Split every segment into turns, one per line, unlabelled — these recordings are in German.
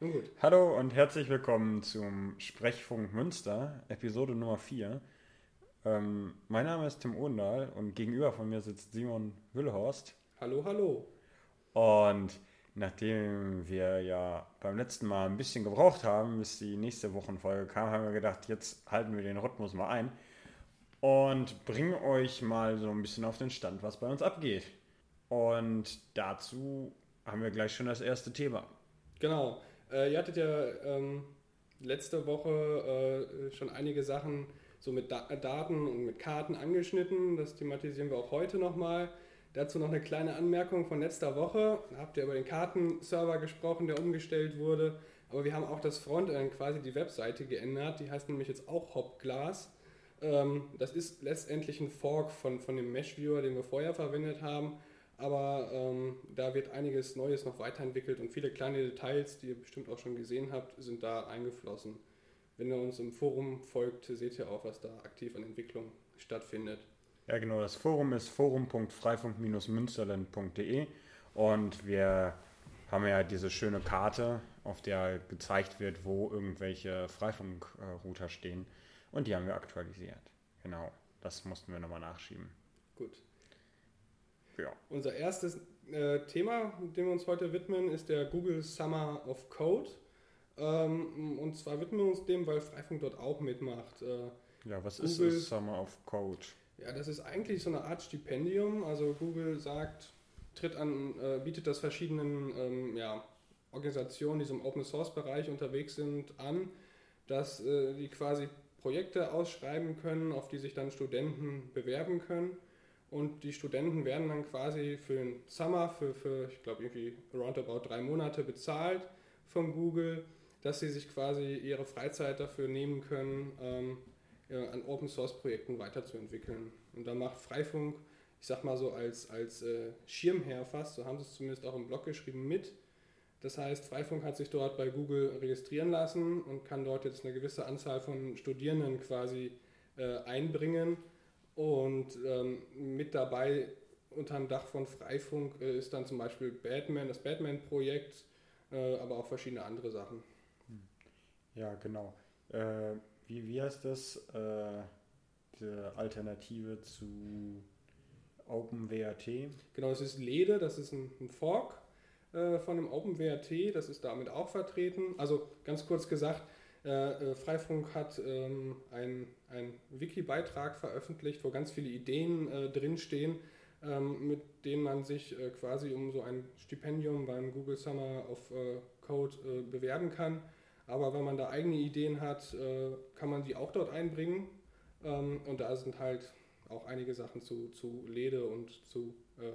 Gut.
Hallo und herzlich willkommen zum Sprechfunk Münster, Episode Nummer 4. Ähm, mein Name ist Tim Ohndahl und gegenüber von mir sitzt Simon Wüllhorst.
Hallo, hallo.
Und nachdem wir ja beim letzten Mal ein bisschen gebraucht haben, bis die nächste Wochenfolge kam, haben wir gedacht, jetzt halten wir den Rhythmus mal ein und bringen euch mal so ein bisschen auf den Stand, was bei uns abgeht. Und dazu haben wir gleich schon das erste Thema.
Genau. Äh, ihr hattet ja ähm, letzte Woche äh, schon einige Sachen so mit da Daten und mit Karten angeschnitten. Das thematisieren wir auch heute nochmal. Dazu noch eine kleine Anmerkung von letzter Woche. Da habt ihr über den Kartenserver gesprochen, der umgestellt wurde. Aber wir haben auch das Frontend, quasi die Webseite geändert. Die heißt nämlich jetzt auch Hopglass. Ähm, das ist letztendlich ein Fork von, von dem Mesh-Viewer, den wir vorher verwendet haben. Aber ähm, da wird einiges Neues noch weiterentwickelt und viele kleine Details, die ihr bestimmt auch schon gesehen habt, sind da eingeflossen. Wenn ihr uns im Forum folgt, seht ihr auch, was da aktiv an Entwicklung stattfindet.
Ja, genau. Das Forum ist forum.freifunk-münsterland.de und wir haben ja diese schöne Karte, auf der gezeigt wird, wo irgendwelche Freifunkrouter stehen. Und die haben wir aktualisiert. Genau. Das mussten wir nochmal nachschieben.
Gut.
Ja.
Unser erstes äh, Thema, dem wir uns heute widmen, ist der Google Summer of Code. Ähm, und zwar widmen wir uns dem, weil Freifunk dort auch mitmacht. Äh,
ja, was Google, ist das Summer of Code?
Ja, das ist eigentlich so eine Art Stipendium. Also Google sagt, tritt an, äh, bietet das verschiedenen ähm, ja, Organisationen, die so im Open Source Bereich unterwegs sind, an, dass äh, die quasi Projekte ausschreiben können, auf die sich dann Studenten bewerben können. Und die Studenten werden dann quasi für den Summer, für, für ich glaube irgendwie roundabout drei Monate bezahlt von Google, dass sie sich quasi ihre Freizeit dafür nehmen können, ähm, an Open Source Projekten weiterzuentwickeln. Und da macht Freifunk, ich sag mal so als, als äh, Schirmherr fast, so haben sie es zumindest auch im Blog geschrieben, mit. Das heißt, Freifunk hat sich dort bei Google registrieren lassen und kann dort jetzt eine gewisse Anzahl von Studierenden quasi äh, einbringen und ähm, mit dabei unter dem Dach von Freifunk äh, ist dann zum Beispiel Batman, das Batman-Projekt, äh, aber auch verschiedene andere Sachen.
Ja, genau. Äh, wie, wie heißt das? Äh, die Alternative zu OpenWRT?
Genau, das ist LEDE, das ist ein, ein Fork äh, von dem OpenWRT, das ist damit auch vertreten. Also ganz kurz gesagt, äh, Freifunk hat ähm, ein einen Wiki-Beitrag veröffentlicht, wo ganz viele Ideen äh, drinstehen, ähm, mit denen man sich äh, quasi um so ein Stipendium beim Google Summer of äh, Code äh, bewerben kann. Aber wenn man da eigene Ideen hat, äh, kann man die auch dort einbringen. Ähm, und da sind halt auch einige Sachen zu, zu Lede und zu äh,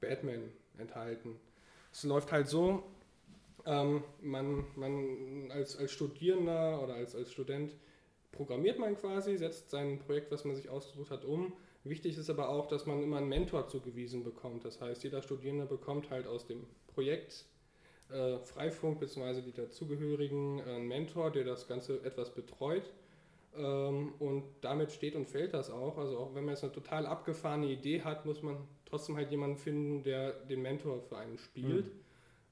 Batman enthalten. Es läuft halt so, ähm, man, man als, als Studierender oder als, als Student programmiert man quasi, setzt sein Projekt, was man sich ausgesucht hat, um. Wichtig ist aber auch, dass man immer einen Mentor zugewiesen bekommt. Das heißt, jeder Studierende bekommt halt aus dem Projekt äh, Freifunk bzw. die dazugehörigen äh, einen Mentor, der das Ganze etwas betreut. Ähm, und damit steht und fällt das auch. Also auch wenn man jetzt eine total abgefahrene Idee hat, muss man trotzdem halt jemanden finden, der den Mentor für einen spielt. Mhm.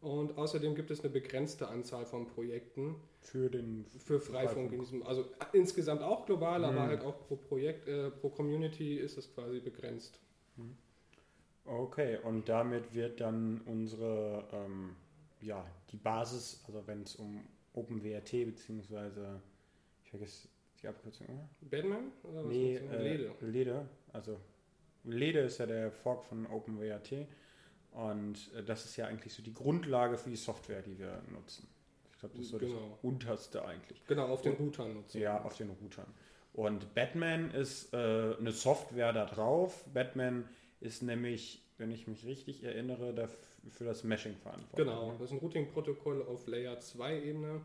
Und außerdem gibt es eine begrenzte Anzahl von Projekten.
Für den
für Freifunk, in diesem, also insgesamt auch global, mhm. aber halt auch pro Projekt, äh, pro Community ist es quasi begrenzt. Mhm.
Okay, und damit wird dann unsere, ähm, ja, die Basis, also wenn es um OpenWRT beziehungsweise, ich vergesse die Abkürzung, oder?
Batman?
Oder nee, äh, Lede. Lede, also Lede ist ja der Fork von OpenWRT und äh, das ist ja eigentlich so die Grundlage für die Software, die wir nutzen. Ich glaube, das ist so genau. das unterste eigentlich.
Genau, auf den Routern nutzen.
Ja, auf den Routern. Und Batman ist äh, eine Software da drauf. Batman ist nämlich, wenn ich mich richtig erinnere, dafür, für das Meshing verantwortlich.
Genau, das ist ein Routing-Protokoll auf Layer 2 Ebene.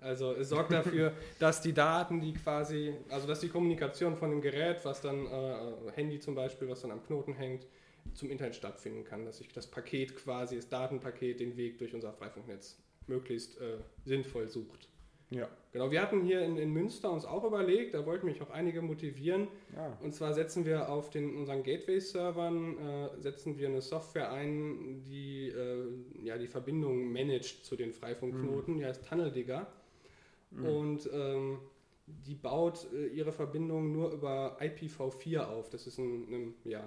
Also es sorgt dafür, dass die Daten, die quasi, also dass die Kommunikation von dem Gerät, was dann, äh, Handy zum Beispiel, was dann am Knoten hängt, zum Internet stattfinden kann, dass sich das Paket quasi, das Datenpaket, den Weg durch unser Freifunknetz möglichst äh, sinnvoll sucht.
Ja.
Genau, wir hatten hier in, in Münster uns auch überlegt, da wollten mich auch einige motivieren.
ja.
Und zwar setzen wir auf den, unseren Gateway-Servern äh, setzen wir eine Software ein, die äh, ja, die Verbindung managt zu den Freifunkknoten, die heißt Tunnel Digger.
Mhm.
Und ähm, die baut äh, ihre Verbindung nur über IPv4 auf. Das ist ein, ein ja,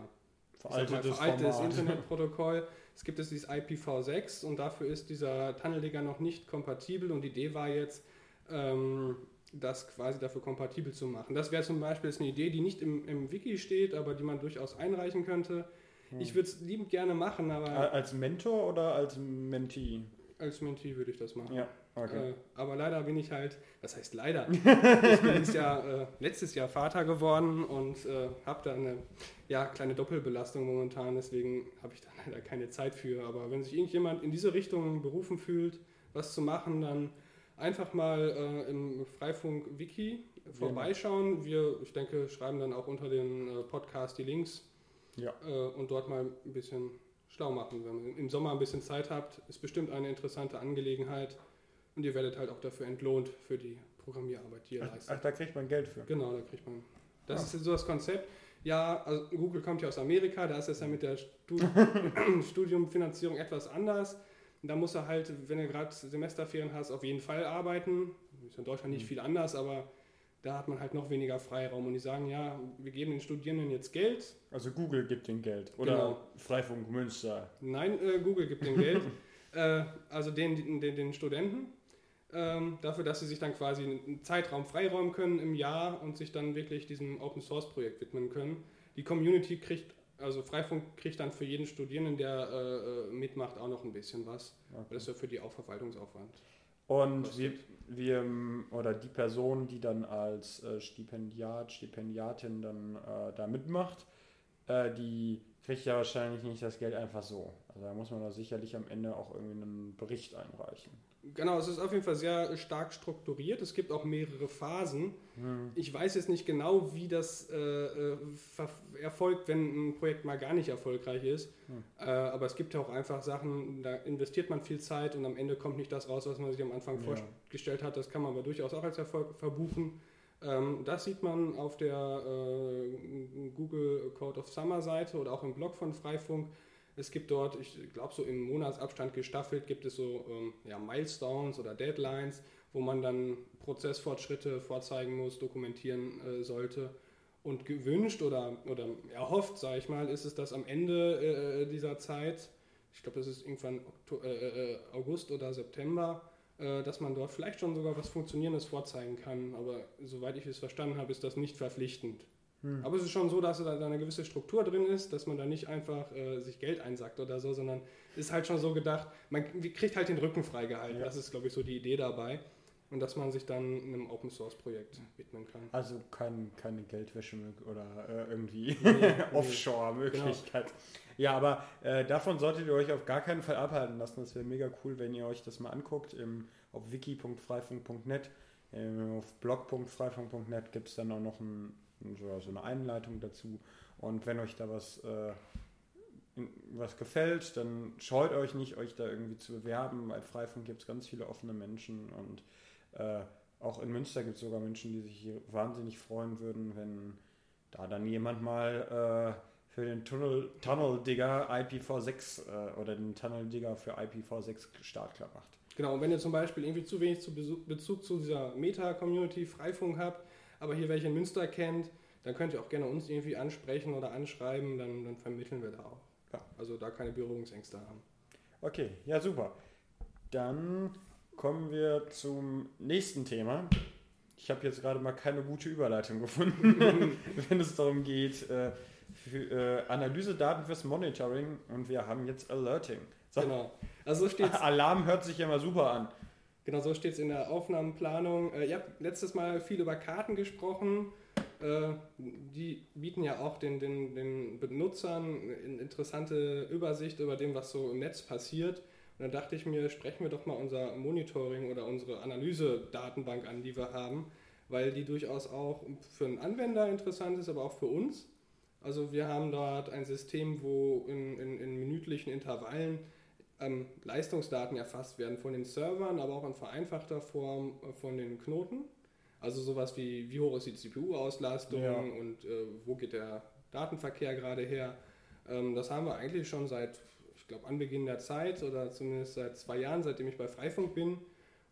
sag mal,
Veraltetes
veraltetes. Internetprotokoll. Es gibt es dieses IPv6 und dafür ist dieser Tunneldigger noch nicht kompatibel und die Idee war jetzt, ähm, das quasi dafür kompatibel zu machen. Das wäre zum Beispiel jetzt eine Idee, die nicht im, im Wiki steht, aber die man durchaus einreichen könnte.
Hm.
Ich würde es liebend gerne machen, aber
Als Mentor oder als Mentee?
als Mentee würde ich das machen.
Ja, okay.
Äh, aber leider bin ich halt, das heißt leider, ich bin Jahr, äh, letztes Jahr Vater geworden und äh, habe da eine ja, kleine Doppelbelastung momentan, deswegen habe ich da leider keine Zeit für. Aber wenn sich irgendjemand in diese Richtung berufen fühlt, was zu machen, dann einfach mal äh, im Freifunk-Wiki vorbeischauen. Wir, ich denke, schreiben dann auch unter den äh, Podcast die Links
Ja.
äh, und dort mal ein bisschen schlau machen. Wenn ihr im Sommer ein bisschen Zeit habt, ist bestimmt eine interessante Angelegenheit und ihr werdet halt auch dafür entlohnt für die Programmierarbeit, die ihr
Ach,
leistet.
ach, da kriegt man Geld für.
Genau, da kriegt man. Das
Ah.
ist so das Konzept. Ja, also Google kommt ja aus Amerika, da ist es ja mit der Stu Studiumfinanzierung etwas anders. Und da muss er halt, wenn du gerade Semesterferien hast, auf jeden Fall arbeiten. Ist in Deutschland nicht
Mhm.
viel anders, aber da hat man halt noch weniger Freiraum. Und die sagen, ja, wir geben den Studierenden jetzt Geld.
Also Google gibt den Geld. Oder
Genau.
Freifunk Münster.
Nein, äh, Google gibt den Geld. äh, also den, den, den Studenten. Ähm, dafür, dass sie sich dann quasi einen Zeitraum freiräumen können im Jahr und sich dann wirklich diesem Open Source Projekt widmen können. Die Community kriegt, also Freifunk kriegt dann für jeden Studierenden, der äh, äh, mitmacht, auch noch ein bisschen was. Das ist ja für die auch Verwaltungsaufwand.
Und wir, wir, ähm, oder die Person, die dann als äh, Stipendiat, Stipendiatin dann äh, da mitmacht, äh, die kriegt ja wahrscheinlich nicht das Geld einfach so. Also da muss man da sicherlich am Ende auch irgendwie einen Bericht einreichen.
Genau, es ist auf jeden Fall sehr stark strukturiert. Es gibt auch mehrere Phasen.
Hm.
Ich weiß jetzt nicht genau, wie das äh, äh, erfolgt, wenn ein Projekt mal gar nicht erfolgreich ist.
Hm.
Äh, aber es gibt ja auch einfach Sachen, da investiert man viel Zeit und am Ende kommt nicht das raus, was man sich am Anfang
Ja.
vorgestellt hat. Das kann man aber durchaus auch als Erfolg verbuchen. Ähm, das sieht man auf der äh, Google Code of Summer Seite oder auch im Blog von Freifunk. Es gibt dort, ich glaube, so im Monatsabstand gestaffelt, gibt es so ähm, ja, Milestones oder Deadlines, wo man dann Prozessfortschritte vorzeigen muss, dokumentieren äh, sollte. Und gewünscht oder, oder erhofft, sage ich mal, ist es, dass am Ende äh, dieser Zeit, ich glaube, das ist irgendwann Okto äh, äh, August oder September, dass man dort vielleicht schon sogar was Funktionierendes vorzeigen kann. Aber soweit ich es verstanden habe, ist das nicht verpflichtend.
Hm.
Aber es ist schon so, dass da eine gewisse Struktur drin ist, dass man da nicht einfach äh, sich Geld einsackt oder so, sondern ist halt schon so gedacht, man kriegt halt den Rücken freigehalten.
Ja.
Das ist, glaube ich, so die Idee dabei. Und dass man sich dann einem Open Source Projekt widmen kann.
Also kein, keine Geldwäsche oder äh, irgendwie
Nee, nee.
Offshore-Möglichkeit. Ja, aber äh, davon solltet ihr euch auf gar keinen Fall abhalten lassen. Das wäre mega cool, wenn ihr euch das mal anguckt. Im, auf wiki.freifunk.net, ähm, auf blog.freifunk.net gibt es dann auch noch ein, so, so eine Einleitung dazu. Und wenn euch da was, äh, in- was gefällt, dann scheut euch nicht, euch da irgendwie zu bewerben. Bei Freifunk gibt es ganz viele offene Menschen und äh, auch in Münster gibt es sogar Menschen, die sich hier wahnsinnig freuen würden, wenn da dann jemand mal äh, für den Tunnel, Tunnel Digger IPv6 äh, oder den Tunnel Digger für IPv6 startklar macht.
Genau, und wenn ihr zum Beispiel irgendwie zu wenig zu Bezug zu dieser Meta-Community Freifunk habt, aber hier welche in Münster kennt, dann könnt ihr auch gerne uns irgendwie ansprechen oder anschreiben, dann, dann vermitteln wir da auch.
Ja.
Also da keine Berührungsängste haben.
Okay, ja super. Dann kommen wir zum nächsten Thema. Ich habe jetzt gerade mal keine gute Überleitung gefunden, wenn es darum geht, äh, für, äh, Analysedaten fürs Monitoring und wir haben jetzt Alerting. So,
Genau. Also so steht
Alarm hört sich ja mal super an.
Genau, so steht es in der Aufnahmenplanung. Äh, ihr habt letztes Mal viel über Karten gesprochen. Äh, die bieten ja auch den, den, den Benutzern eine interessante Übersicht über dem, was so im Netz passiert. Und dann dachte ich mir, sprechen wir doch mal unser Monitoring oder unsere Analyse-Datenbank an, die wir haben, weil die durchaus auch für einen Anwender interessant ist, aber auch für uns. Also wir haben dort ein System, wo in, in, in minütlichen Intervallen ähm, Leistungsdaten erfasst werden von den Servern, aber auch in vereinfachter Form äh, von den Knoten. Also sowas wie, wie hoch ist die CPU-Auslastung
Ja.
und äh, wo geht der Datenverkehr gerade her. Ähm, das haben wir eigentlich schon seit, glaube, Anbeginn der Zeit oder zumindest seit zwei Jahren, seitdem ich bei Freifunk bin.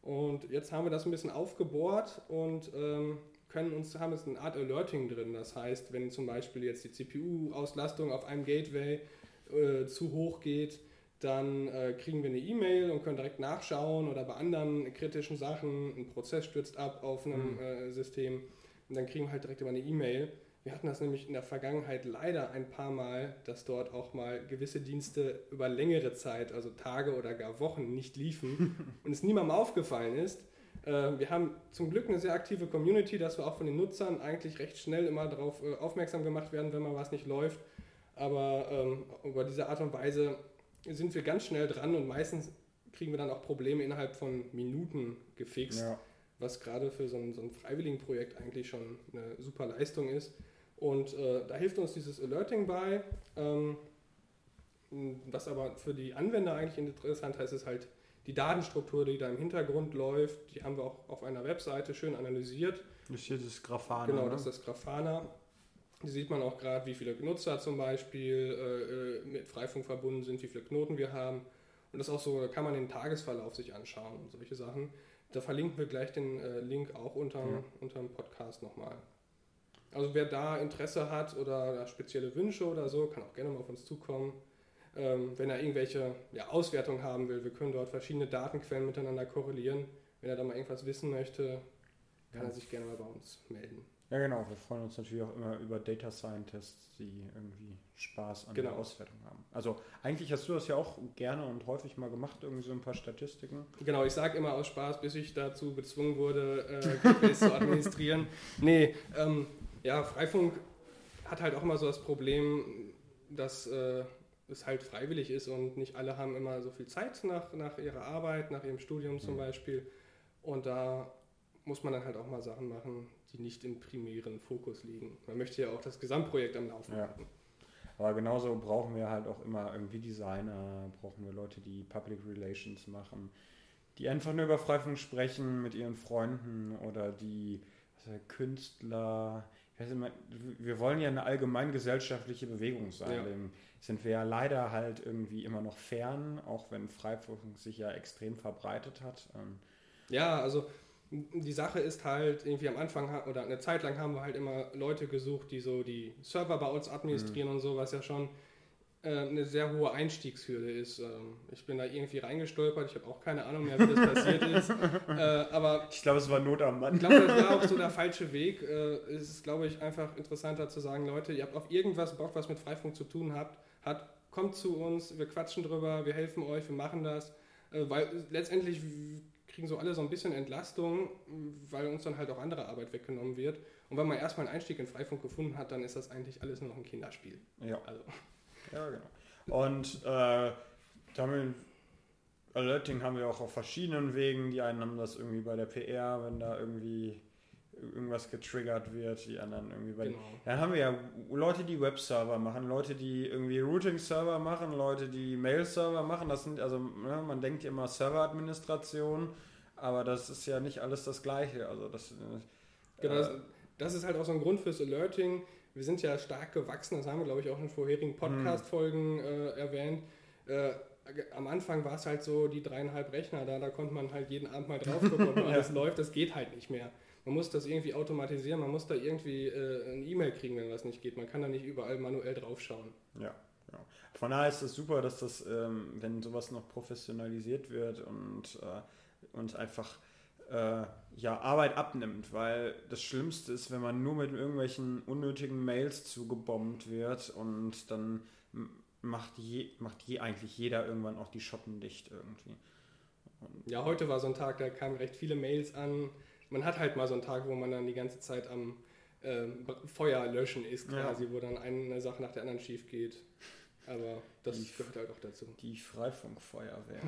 Und jetzt haben wir das ein bisschen aufgebohrt und ähm, können uns, haben jetzt eine Art Alerting drin. Das heißt, wenn zum Beispiel jetzt die CPU-Auslastung auf einem Gateway äh, zu hoch geht, dann äh, kriegen wir eine E-Mail und können direkt nachschauen oder bei anderen kritischen Sachen, ein Prozess stürzt ab auf einem
Mhm.
äh, System und dann kriegen wir halt direkt über eine E-Mail. Wir hatten das nämlich in der Vergangenheit leider ein paar Mal, dass dort auch mal gewisse Dienste über längere Zeit, also Tage oder gar Wochen, nicht liefen und es niemandem aufgefallen ist. Äh, Wir haben zum Glück eine sehr aktive Community, dass wir auch von den Nutzern eigentlich recht schnell immer darauf äh, aufmerksam gemacht werden, wenn mal was nicht läuft. Aber ähm, über diese Art und Weise sind wir ganz schnell dran und meistens kriegen wir dann auch Probleme innerhalb von Minuten gefixt,
Ja.
was gerade für so ein, so ein Freiwilligenprojekt eigentlich schon eine super Leistung ist. Und äh, da hilft uns dieses Alerting bei. Ähm, was aber für die Anwender eigentlich interessant ist, ist halt die Datenstruktur, die da im Hintergrund läuft. Die haben wir auch auf einer Webseite schön analysiert.
Das ist hier das Grafana.
Genau,
ne?
das ist das Grafana. Hier sieht man auch gerade, wie viele Nutzer zum Beispiel äh, äh, mit Freifunk verbunden sind, wie viele Knoten wir haben. Und das ist auch so, da kann man den Tagesverlauf sich anschauen und solche Sachen. Da verlinken wir gleich den äh, Link auch unterm,
Ja.
unterm Podcast nochmal. Also wer da Interesse hat oder spezielle Wünsche oder so, kann auch gerne mal auf uns zukommen. Ähm, wenn er irgendwelche ja, Auswertungen haben will, wir können dort verschiedene Datenquellen miteinander korrelieren. Wenn er da mal irgendwas wissen möchte, kann
Ja.
er sich gerne mal bei uns melden.
Ja, genau. Wir freuen uns natürlich auch immer über Data Scientists, die irgendwie Spaß an
Genau.
der Auswertung haben. Also eigentlich hast du das ja auch gerne und häufig mal gemacht, irgendwie so ein paar Statistiken.
Genau, ich sage immer aus Spaß, bis ich dazu gezwungen wurde, äh, zu administrieren. Nee, ähm, ja, Freifunk hat halt auch immer so das Problem, dass äh, es halt freiwillig ist und nicht alle haben immer so viel Zeit nach, nach ihrer Arbeit, nach ihrem Studium zum
Mhm.
Beispiel. Und da muss man dann halt auch mal Sachen machen, die nicht im primären Fokus liegen. Man möchte ja auch das Gesamtprojekt am Laufen
Ja.
halten.
Aber genauso brauchen wir halt auch immer irgendwie Designer, brauchen wir Leute, die Public Relations machen, die einfach nur über Freifunk sprechen mit ihren Freunden oder die ich, Künstler. Wir wollen ja eine allgemein gesellschaftliche Bewegung sein.
Ja.
Dem sind wir ja leider halt irgendwie immer noch fern, auch wenn Freifunk sich ja extrem verbreitet hat. Ähm,
Ja, also die Sache ist halt, irgendwie am Anfang oder eine Zeit lang haben wir halt immer Leute gesucht, die so die Server bei uns administrieren und so, was ja schon eine sehr hohe Einstiegshürde ist. Ähm, ich bin da irgendwie reingestolpert, ich habe auch keine Ahnung mehr, wie das passiert ist. Äh, aber
Ich glaube, es war Not am Mann.
ich glaube, das war auch so der falsche Weg. Äh, es ist, glaube ich, einfach interessanter zu sagen, Leute, ihr habt auf irgendwas Bock, was mit Freifunk zu tun habt, hat, kommt zu uns, wir quatschen drüber, wir helfen euch, wir machen das. Äh, weil letztendlich kriegen so alle so ein bisschen Entlastung, weil uns dann halt auch andere Arbeit weggenommen wird. Und wenn man erstmal einen Einstieg in Freifunk gefunden hat, dann ist das eigentlich alles nur noch ein Kinderspiel.
Ja.
Also,
Ja, genau. Und äh, damit Alerting haben wir auch auf verschiedenen Wegen. Die einen haben das irgendwie bei der PR, wenn da irgendwie irgendwas getriggert wird, die anderen irgendwie bei
genau.
Dann haben wir ja Leute, die Webserver machen, Leute, die irgendwie Routing-Server machen, Leute, die Mail-Server machen. Das sind also, ne, man denkt ja immer Serveradministration, aber das ist ja nicht alles das Gleiche. Also das, äh,
Genau, das, das ist halt auch so ein Grund fürs Alerting. Wir sind ja stark gewachsen, das haben wir, glaube ich, auch in vorherigen Podcast-Folgen äh, erwähnt. Äh, am Anfang war es halt so, die dreieinhalb Rechner da, da konnte man halt jeden Abend mal drauf gucken, ob alles läuft. Das geht halt nicht mehr. Man muss das irgendwie automatisieren, man muss da irgendwie äh, eine E-Mail kriegen, wenn was nicht geht. Man kann da nicht überall manuell draufschauen.
Ja, genau. Von daher ist es super, dass das, ähm, wenn sowas noch professionalisiert wird und äh, uns einfach äh, ja, Arbeit abnimmt, weil das Schlimmste ist, wenn man nur mit irgendwelchen unnötigen Mails zugebombt wird und dann macht, je, macht je, eigentlich jeder irgendwann auch die Schotten dicht irgendwie.
Ja, heute war so ein Tag, da kamen recht viele Mails an. Man hat halt mal so einen Tag, wo man dann die ganze Zeit am ähm, Feuer löschen ist quasi, wo dann eine Sache nach der anderen schief geht. Aber das
Die-
gehört halt auch dazu.
Die Freifunkfeuerwehr.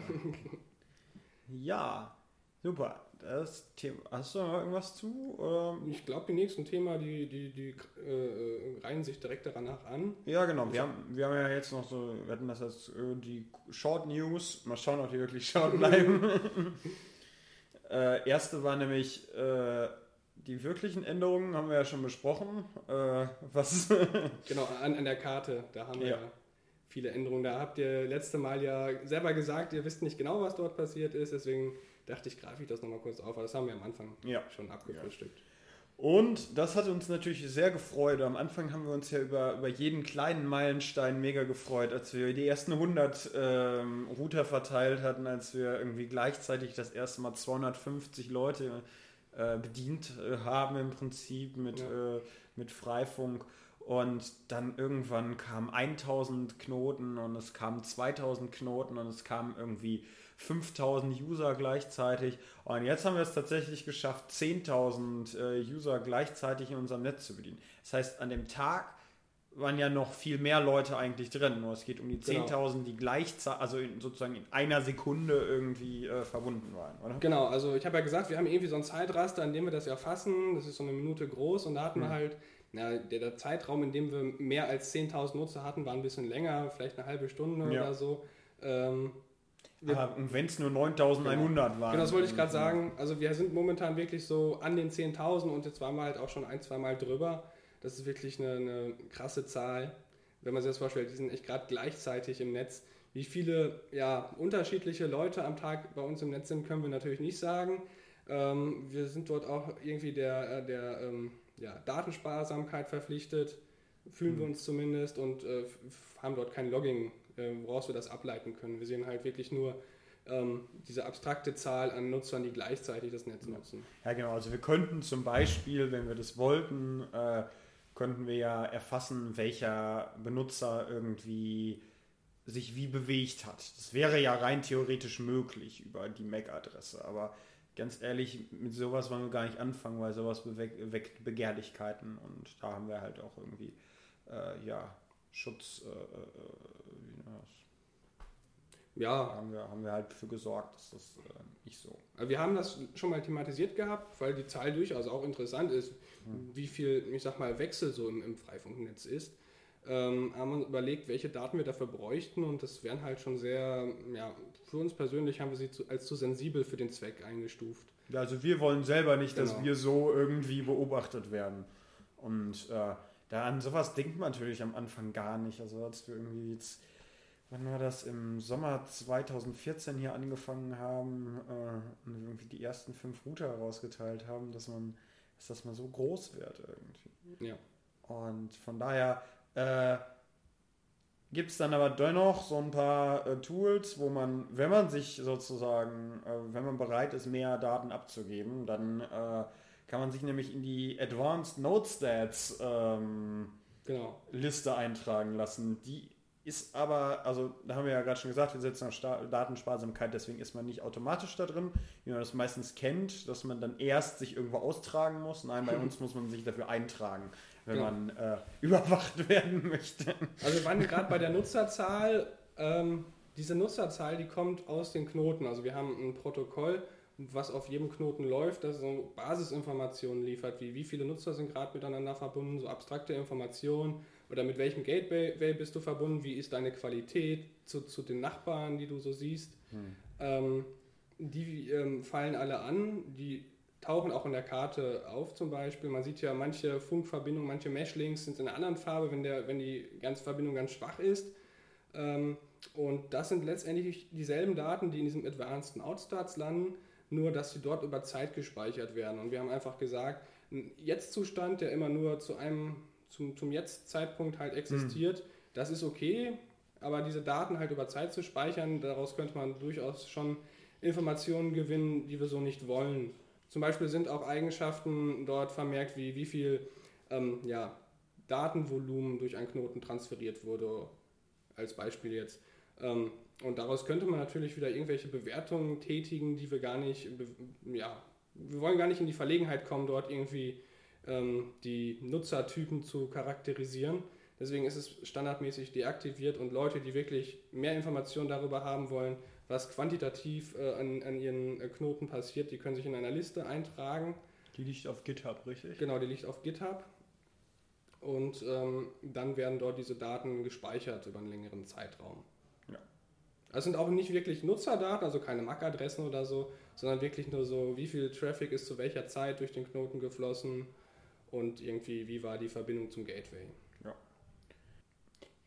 ja, Super. Das Thema, hast du noch irgendwas zu? Oder?
Ich glaube, die nächsten Themen, die, die, die äh, reihen sich direkt danach an.
Ja, genau. Wir haben, wir haben ja jetzt noch so, wir hatten das als äh, die Short News. Mal schauen, ob die wirklich short bleiben. äh, erste war nämlich äh, die wirklichen Änderungen, haben wir ja schon besprochen. Äh, was?
genau, an, an der Karte, da haben wir ja viele Änderungen. Da habt ihr letzte Mal ja selber gesagt, ihr wisst nicht genau, was dort passiert ist, deswegen dachte ich, greife ich das nochmal kurz auf, aber das haben wir am Anfang ja. schon abgefrühstückt. Ja.
Und das hat uns natürlich sehr gefreut. Am Anfang haben wir uns ja über, über jeden kleinen Meilenstein mega gefreut, als wir die ersten 100 ähm, Router verteilt hatten, als wir irgendwie gleichzeitig das erste Mal 250 Leute äh, bedient äh, haben im Prinzip mit, ja. äh, mit Freifunk. Und dann irgendwann kamen 1000 Knoten und es kamen 2000 Knoten und es kamen irgendwie 5000 User gleichzeitig. Und jetzt haben wir es tatsächlich geschafft, 10.000 äh, User gleichzeitig in unserem Netz zu bedienen. Das heißt, an dem Tag waren ja noch viel mehr Leute eigentlich drin. Nur es geht um die 10.000, genau. die gleichzeitig, also in, sozusagen in einer Sekunde irgendwie äh, verbunden waren,
oder? Genau, also ich habe ja gesagt, wir haben irgendwie so ein Zeitraster, in dem wir das erfassen. Das ist so eine Minute groß und da hatten mhm. wir halt, na, der, der, Zeitraum, in dem wir mehr als 10.000 Nutzer hatten, war ein bisschen länger, vielleicht eine halbe Stunde ja. oder so. Ähm,
und wenn es nur 9100 genau. waren.
Genau, das wollte ich gerade sagen. Also wir sind momentan wirklich so an den 10.000 und jetzt waren wir halt auch schon ein, zwei Mal drüber. Das ist wirklich eine, eine krasse Zahl. Wenn man sich das vorstellt, die sind echt gerade gleichzeitig im Netz. Wie viele ja, unterschiedliche Leute am Tag bei uns im Netz sind, können wir natürlich nicht sagen. Ähm, wir sind dort auch irgendwie der, äh, der ähm, ja, Datensparsamkeit verpflichtet, fühlen mhm. wir uns zumindest und äh, haben dort kein Logging woraus wir das ableiten können. Wir sehen halt wirklich nur ähm, diese abstrakte Zahl an Nutzern, die gleichzeitig das Netz nutzen.
Ja, genau. Also wir könnten zum Beispiel, wenn wir das wollten, äh, könnten wir ja erfassen, welcher Benutzer irgendwie sich wie bewegt hat. Das wäre ja rein theoretisch möglich über die MAC-Adresse, aber ganz ehrlich, mit sowas wollen wir gar nicht anfangen, weil sowas weckt Begehrlichkeiten und da haben wir halt auch irgendwie äh, ja, Schutz, äh, äh ja. haben wir, haben wir halt für gesorgt, dass das äh, nicht so.
Wir haben das schon mal thematisiert gehabt, weil die Zahl durchaus auch interessant ist, hm. wie viel, ich sag mal, Wechsel so im, im Freifunknetz ist. Ähm, haben uns überlegt, welche Daten wir dafür bräuchten und das wären halt schon sehr, ja, für uns persönlich haben wir sie zu, als zu sensibel für den Zweck eingestuft.
Ja, also wir wollen selber nicht, genau. dass wir so irgendwie beobachtet werden. Und äh, da an sowas denkt man natürlich am Anfang gar nicht. Also als wir irgendwie jetzt wann war das, im Sommer 2014 hier angefangen haben äh, und irgendwie die ersten fünf Router herausgeteilt haben, dass man, dass das mal so groß wird irgendwie. Ja. Und von daher äh, gibt es dann aber dennoch so ein paar äh, Tools, wo man, wenn man sich sozusagen, äh, wenn man bereit ist, mehr Daten abzugeben, dann äh, kann man sich nämlich in die Advanced Node Stats ähm, genau. Liste eintragen lassen. Die ist aber, also da haben wir ja gerade schon gesagt, wir setzen auf Datensparsamkeit, deswegen ist man nicht automatisch da drin, wie man das meistens kennt, dass man dann erst sich irgendwo austragen muss. Nein, bei uns muss man sich dafür eintragen, wenn genau. man äh, überwacht werden möchte.
Also wir waren gerade bei der Nutzerzahl. Ähm, diese Nutzerzahl, die kommt aus den Knoten. Also wir haben ein Protokoll, was auf jedem Knoten läuft, das so Basisinformationen liefert, wie wie viele Nutzer sind gerade miteinander verbunden, so abstrakte Informationen oder mit welchem Gateway bist du verbunden, wie ist deine Qualität zu, zu den Nachbarn, die du so siehst. Hm. Ähm, die ähm, fallen alle an, die tauchen auch in der Karte auf zum Beispiel. Man sieht ja manche Funkverbindungen, manche Mesh-Links sind in einer anderen Farbe, wenn, der, wenn die ganze Verbindung ganz schwach ist. Ähm, und das sind letztendlich dieselben Daten, die in diesem Advanced Outstarts landen, nur dass sie dort über Zeit gespeichert werden. Und wir haben einfach gesagt, ein Jetzt-Zustand, der immer nur zu einem zum, zum Jetzt-Zeitpunkt halt existiert, mhm. das ist okay, aber diese Daten halt über Zeit zu speichern, daraus könnte man durchaus schon Informationen gewinnen, die wir so nicht wollen. Zum Beispiel sind auch Eigenschaften dort vermerkt, wie wie viel ähm, ja, Datenvolumen durch einen Knoten transferiert wurde, als Beispiel jetzt. Ähm, und daraus könnte man natürlich wieder irgendwelche Bewertungen tätigen, die wir gar nicht, ja, wir wollen gar nicht in die Verlegenheit kommen, dort irgendwie ähm, die Nutzertypen zu charakterisieren. Deswegen ist es standardmäßig deaktiviert und Leute, die wirklich mehr Informationen darüber haben wollen, was quantitativ äh, an, an ihren äh, Knoten passiert. Die können sich in einer Liste eintragen.
Die liegt auf GitHub, richtig?
Genau, die liegt auf GitHub. Und ähm, dann werden dort diese Daten gespeichert über einen längeren Zeitraum. Ja. Das sind auch nicht wirklich Nutzerdaten, also keine MAC-Adressen oder so, sondern wirklich nur so, wie viel Traffic ist zu welcher Zeit durch den Knoten geflossen und irgendwie, wie war die Verbindung zum Gateway. Ja.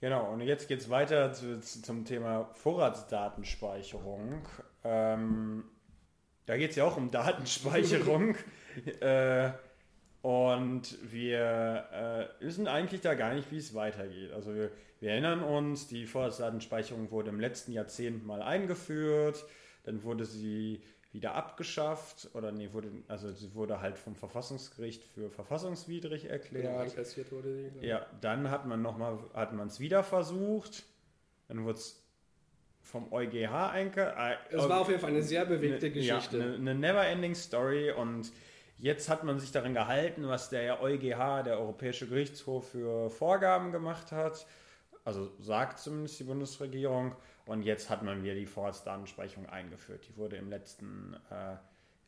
Genau, und jetzt geht es weiter zu, zum Thema Vorratsdatenspeicherung. Ähm, da geht es ja auch um Datenspeicherung. äh, und wir äh, wissen eigentlich da gar nicht, wie es weitergeht. Also wir, wir, erinnern uns, die Vorratsdatenspeicherung wurde im letzten Jahrzehnt mal eingeführt, dann wurde sie wieder abgeschafft oder nee, wurde, also sie wurde halt vom Verfassungsgericht für verfassungswidrig erklärt. Genau, wurde genau. Ja, dann hat man nochmal, hat man es wieder versucht, dann wurde es vom EuGH einge...
Äh, es war auf jeden Fall eine sehr bewegte
ne,
Geschichte.
Ja, eine, eine never-ending Story und jetzt hat man sich daran gehalten, was der EuGH, der Europäische Gerichtshof, für Vorgaben gemacht hat. Also sagt zumindest die Bundesregierung. Und jetzt hat man wieder die Vorratsdatenspeicherung eingeführt. Die wurde im letzten, äh,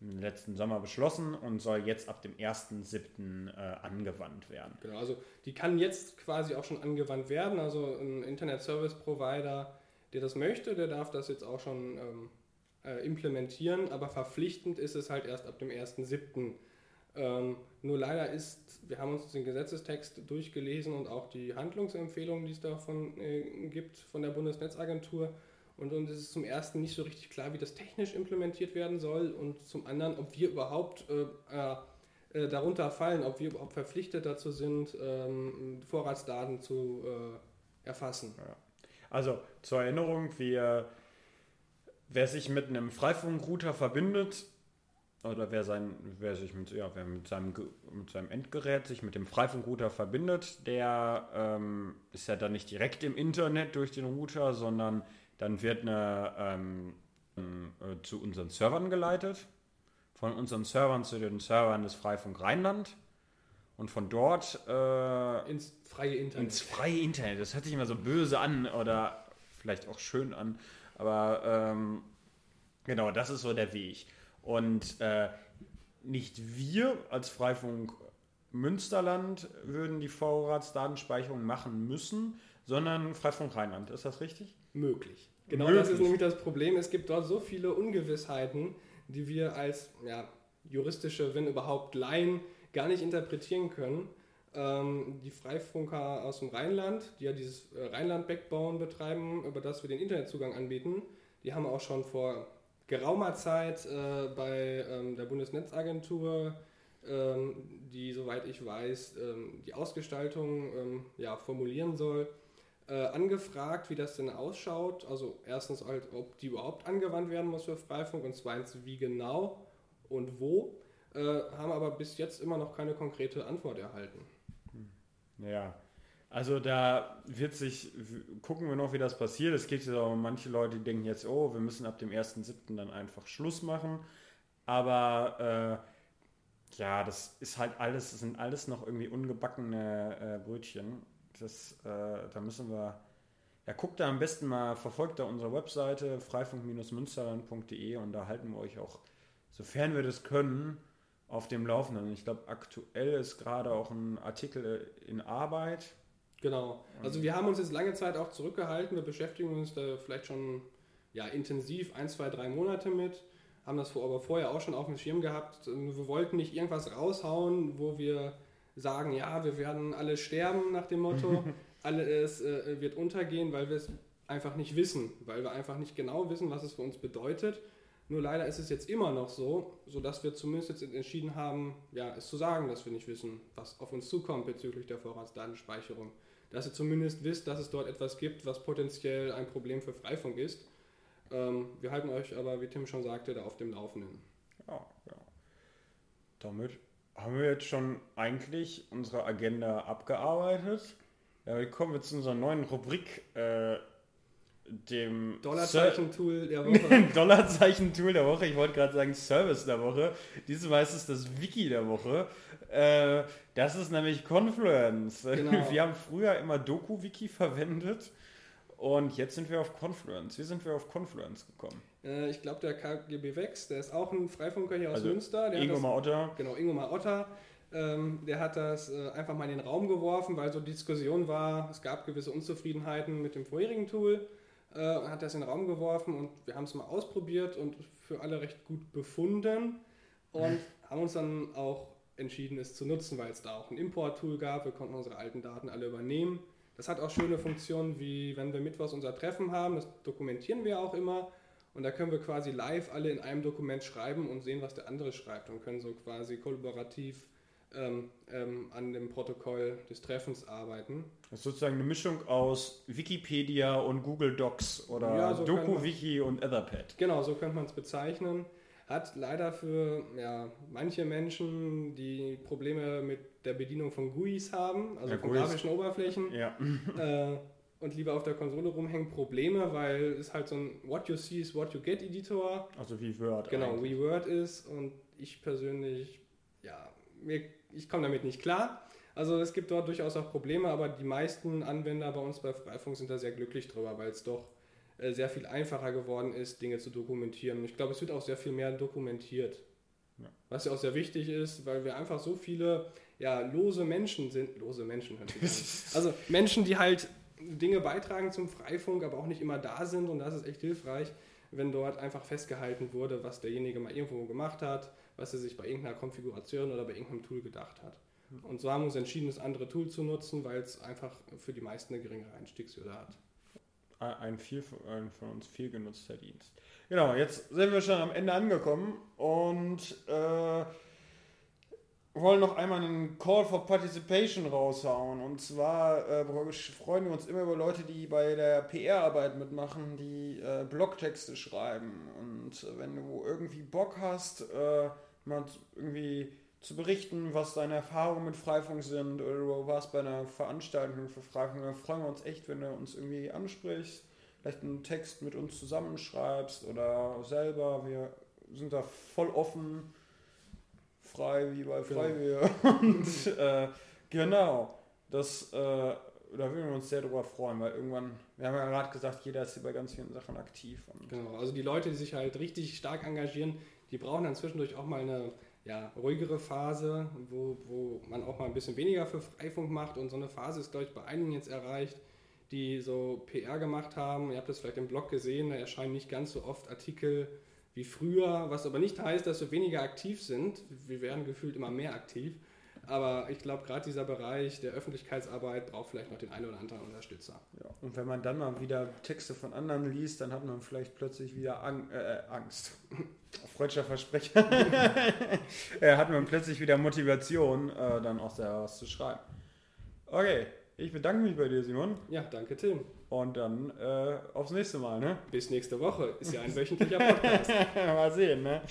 im letzten Sommer beschlossen und soll jetzt ab dem 1.7. Äh, angewandt werden.
Genau, also die kann jetzt quasi auch schon angewandt werden. Also ein Internet Service Provider, der das möchte, der darf das jetzt auch schon ähm, äh, implementieren, aber verpflichtend ist es halt erst ab dem 1.7. Ähm, nur leider ist, wir haben uns den Gesetzestext durchgelesen und auch die Handlungsempfehlungen, die es davon äh, gibt von der Bundesnetzagentur. Und uns ist zum ersten nicht so richtig klar, wie das technisch implementiert werden soll und zum anderen, ob wir überhaupt äh, äh, darunter fallen, ob wir überhaupt verpflichtet dazu sind, ähm, Vorratsdaten zu äh, erfassen. Ja.
Also zur Erinnerung, wir, wer sich mit einem Freifunkrouter verbindet, oder wer, sein, wer sich mit, ja, wer mit, seinem, mit seinem Endgerät sich mit dem Freifunkrouter verbindet, der ähm, ist ja dann nicht direkt im Internet durch den Router, sondern dann wird eine ähm, äh, zu unseren Servern geleitet, von unseren Servern zu den Servern des Freifunk Rheinland und von dort
äh, ins freie Internet.
Ins freie Internet. Das hört sich immer so böse an oder vielleicht auch schön an, aber ähm, genau, das ist so der Weg. Und äh, nicht wir als Freifunk Münsterland würden die Vorratsdatenspeicherung machen müssen, sondern Freifunk Rheinland. Ist das richtig?
Möglich. Genau Möglich. das ist nämlich das Problem. Es gibt dort so viele Ungewissheiten, die wir als ja, juristische, wenn überhaupt Laien, gar nicht interpretieren können. Ähm, die Freifunker aus dem Rheinland, die ja dieses äh, Rheinland-Backbone betreiben, über das wir den Internetzugang anbieten, die haben auch schon vor geraumer Zeit äh, bei ähm, der Bundesnetzagentur, ähm, die, soweit ich weiß, ähm, die Ausgestaltung ähm, ja, formulieren soll, äh, angefragt, wie das denn ausschaut. Also erstens halt, ob die überhaupt angewandt werden muss für Freifunk und zweitens, wie genau und wo. Äh, haben aber bis jetzt immer noch keine konkrete Antwort erhalten.
Ja, also da wird sich, gucken wir noch, wie das passiert. Es gibt ja auch manche Leute, die denken jetzt, oh, wir müssen ab dem 1.7. dann einfach Schluss machen. Aber äh, ja, das ist halt alles, das sind alles noch irgendwie ungebackene äh, Brötchen. Das, äh, da müssen wir, ja, guckt da am besten mal, verfolgt da unsere Webseite freifunk-münsterland.de und da halten wir euch auch, sofern wir das können, auf dem Laufenden. Ich glaube, aktuell ist gerade auch ein Artikel in Arbeit
Genau. Also wir haben uns jetzt lange Zeit auch zurückgehalten. Wir beschäftigen uns da vielleicht schon ja, intensiv ein, zwei, drei Monate mit. Haben das aber vorher auch schon auf dem Schirm gehabt. Wir wollten nicht irgendwas raushauen, wo wir sagen, ja, wir werden alle sterben nach dem Motto. Alles äh, wird untergehen, weil wir es einfach nicht wissen, weil wir einfach nicht genau wissen, was es für uns bedeutet. Nur leider ist es jetzt immer noch so, sodass wir zumindest jetzt entschieden haben, ja, es zu sagen, dass wir nicht wissen, was auf uns zukommt bezüglich der Vorratsdatenspeicherung dass ihr zumindest wisst, dass es dort etwas gibt, was potenziell ein Problem für Freifunk ist. Ähm, wir halten euch aber, wie Tim schon sagte, da auf dem Laufenden.
Ja, ja. Damit haben wir jetzt schon eigentlich unsere Agenda abgearbeitet. Ja, kommen jetzt zu unserer neuen Rubrik, äh, dem
Dollarzeichen-Tool der Woche.
Dollarzeichen-Tool der Woche. Ich wollte gerade sagen Service der Woche. Diesmal ist es das Wiki der Woche. Äh, das ist nämlich Confluence. Genau. Wir haben früher immer DokuWiki verwendet Und jetzt sind wir auf Confluence. Wie sind wir auf Confluence gekommen?
Äh, ich glaube, der KGB Wex, der ist auch ein Freifunker hier aus
Also
Münster. Der
Ingo Otter.
Genau, Ingo Otter. Ähm, der hat das äh, einfach mal in den Raum geworfen, weil so Diskussion war, es gab gewisse Unzufriedenheiten mit dem vorherigen Tool. Äh, und hat das in den Raum geworfen und wir haben es mal ausprobiert und für alle recht gut befunden und haben uns dann auch entschieden, es zu nutzen, weil es da auch ein Import-Tool gab. Wir konnten unsere alten Daten alle übernehmen. Das hat auch schöne Funktionen, wie wenn wir mittwochs unser Treffen haben, das dokumentieren wir auch immer. Und da können wir quasi live alle in einem Dokument schreiben und sehen, was der andere schreibt und können so quasi kollaborativ ähm, ähm, an dem Protokoll des Treffens arbeiten.
Das ist sozusagen eine Mischung aus Wikipedia und Google Docs oder
Ja, so
DokuWiki und Etherpad.
Genau, so könnte man es bezeichnen. Hat leider für ja, manche Menschen, die Probleme mit der Bedienung von GUIs haben, also
Ja,
von
GUIs.
grafischen Oberflächen,
Ja.
äh, und lieber auf der Konsole rumhängen, Probleme, weil es halt so ein What you see is what you get Editor,
Also wie Word.
genau,
eigentlich.
wie Word ist und ich persönlich, ja, mir, ich komme damit nicht klar. Also es gibt dort durchaus auch Probleme, aber die meisten Anwender bei uns bei Freifunk sind da sehr glücklich drüber, weil es doch äh, sehr viel einfacher geworden ist, Dinge zu dokumentieren. Und ich glaube, es wird auch sehr viel mehr dokumentiert.
Ja.
Was ja auch sehr wichtig ist, weil wir einfach so viele ja, lose Menschen sind. Lose Menschen, an. Also Menschen, die halt Dinge beitragen zum Freifunk, aber auch nicht immer da sind. Und das ist echt hilfreich, wenn dort einfach festgehalten wurde, was derjenige mal irgendwo gemacht hat, was er sich bei irgendeiner Konfiguration oder bei irgendeinem Tool gedacht hat. Und so haben wir uns entschieden, das andere Tool zu nutzen, weil es einfach für die meisten eine geringere Einstiegshürde hat.
ein, viel, ein von uns viel genutzter Dienst. Genau, jetzt sind wir schon am Ende angekommen und äh, wollen noch einmal einen Call for Participation raushauen. Und zwar äh, freuen wir uns immer über Leute, die bei der PR-Arbeit mitmachen, die äh, Blogtexte schreiben. Und wenn du irgendwie Bock hast, äh, mal irgendwie zu berichten, was deine Erfahrungen mit Freifunk sind oder du warst bei einer Veranstaltung für Freifunk, dann freuen wir uns echt, wenn du uns irgendwie ansprichst, vielleicht einen Text mit uns zusammenschreibst oder selber. Wir sind da voll offen, frei wie bei
Genau.
Freiwehr. Und äh, genau, das, äh, da würden wir uns sehr drüber freuen, weil irgendwann, wir haben ja gerade gesagt, jeder ist hier bei ganz vielen Sachen aktiv.
Genau, also die Leute, die sich halt richtig stark engagieren, die brauchen dann zwischendurch auch mal eine ja, ruhigere Phase, wo, wo man auch mal ein bisschen weniger für Freifunk macht. Und so eine Phase ist, glaube ich, bei einigen jetzt erreicht, die so PR gemacht haben. Ihr habt das vielleicht im Blog gesehen, da erscheinen nicht ganz so oft Artikel wie früher, was aber nicht heißt, dass wir weniger aktiv sind. Wir werden gefühlt immer mehr aktiv. Aber ich glaube, gerade dieser Bereich der Öffentlichkeitsarbeit braucht vielleicht noch den einen oder anderen Unterstützer.
Ja, und wenn man dann mal wieder Texte von anderen liest, dann hat man vielleicht plötzlich wieder Ang äh, Angst. Freudscher Versprecher. äh, hat man plötzlich wieder Motivation, äh, dann auch selber was zu schreiben. Okay, ich bedanke mich bei dir, Simon.
Ja, danke Tim.
Und dann äh, aufs nächste Mal, ne?
Bis nächste Woche. Ist ja ein wöchentlicher Podcast.
mal sehen, ne?